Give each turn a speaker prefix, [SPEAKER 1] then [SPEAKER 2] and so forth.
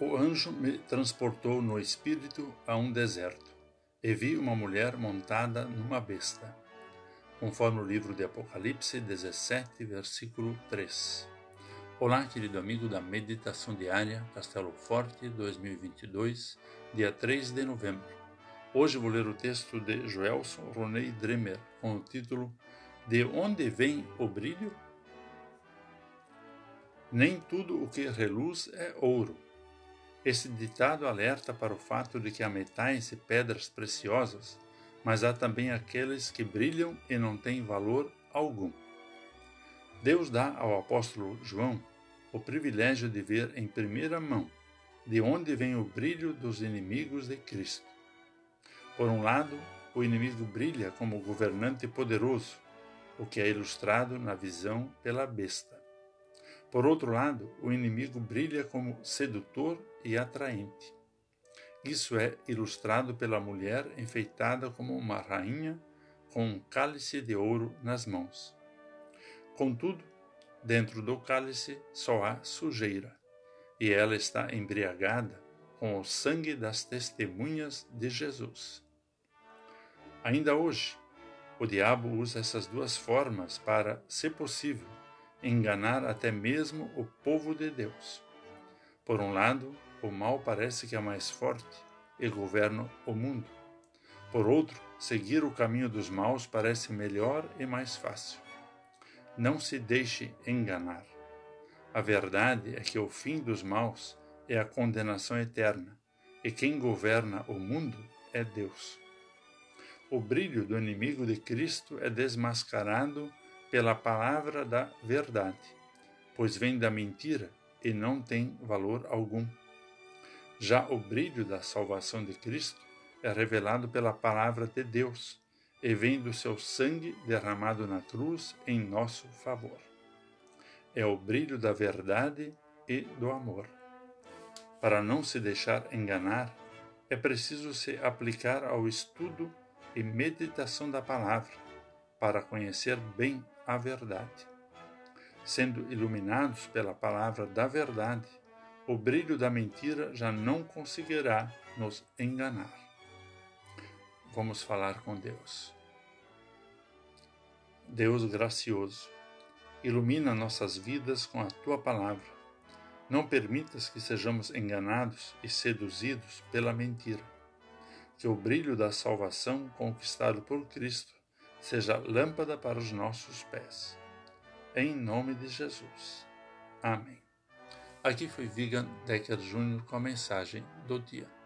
[SPEAKER 1] O anjo me transportou no espírito a um deserto, e vi uma mulher montada numa besta, conforme o livro de Apocalipse 17, versículo 3. Olá, querido amigo da Meditação Diária, Castelo Forte, 2022, dia 3 de novembro. Hoje vou ler o texto de Joelson Roney Dremer, com o título De onde vem o brilho? Nem tudo o que reluz é ouro esse ditado alerta para o fato de que há metais e pedras preciosas, mas há também aqueles que brilham e não têm valor algum. Deus dá ao apóstolo João o privilégio de ver em primeira mão de onde vem o brilho dos inimigos de Cristo. Por um lado, o inimigo brilha como governante poderoso, o que é ilustrado na visão pela besta. Por outro lado, o inimigo brilha como sedutor e atraente. Isso é ilustrado pela mulher enfeitada como uma rainha com um cálice de ouro nas mãos. Contudo, dentro do cálice só há sujeira, e ela está embriagada com o sangue das testemunhas de Jesus. Ainda hoje, o diabo usa essas duas formas para, se possível, enganar até mesmo o povo de Deus. Por um lado, o mal parece que é mais forte e governa o mundo. Por outro, seguir o caminho dos maus parece melhor e mais fácil. Não se deixe enganar. A verdade é que o fim dos maus é a condenação eterna, e quem governa o mundo é Deus. O brilho do inimigo de Cristo é desmascarado pela palavra da verdade, pois vem da mentira e não tem valor algum. Já o brilho da salvação de Cristo é revelado pela palavra de Deus e vem do seu sangue derramado na cruz em nosso favor. É o brilho da verdade e do amor. Para não se deixar enganar, é preciso se aplicar ao estudo e meditação da palavra para conhecer bem a verdade. Sendo iluminados pela palavra da verdade, o brilho da mentira já não conseguirá nos enganar. Vamos falar com Deus. Deus gracioso, ilumina nossas vidas com a tua palavra. Não permitas que sejamos enganados e seduzidos pela mentira. Que o brilho da salvação conquistado por Cristo seja lâmpada para os nossos pés. Em nome de Jesus. Amém. Aqui foi Vigan Decker Jr. com a mensagem do dia.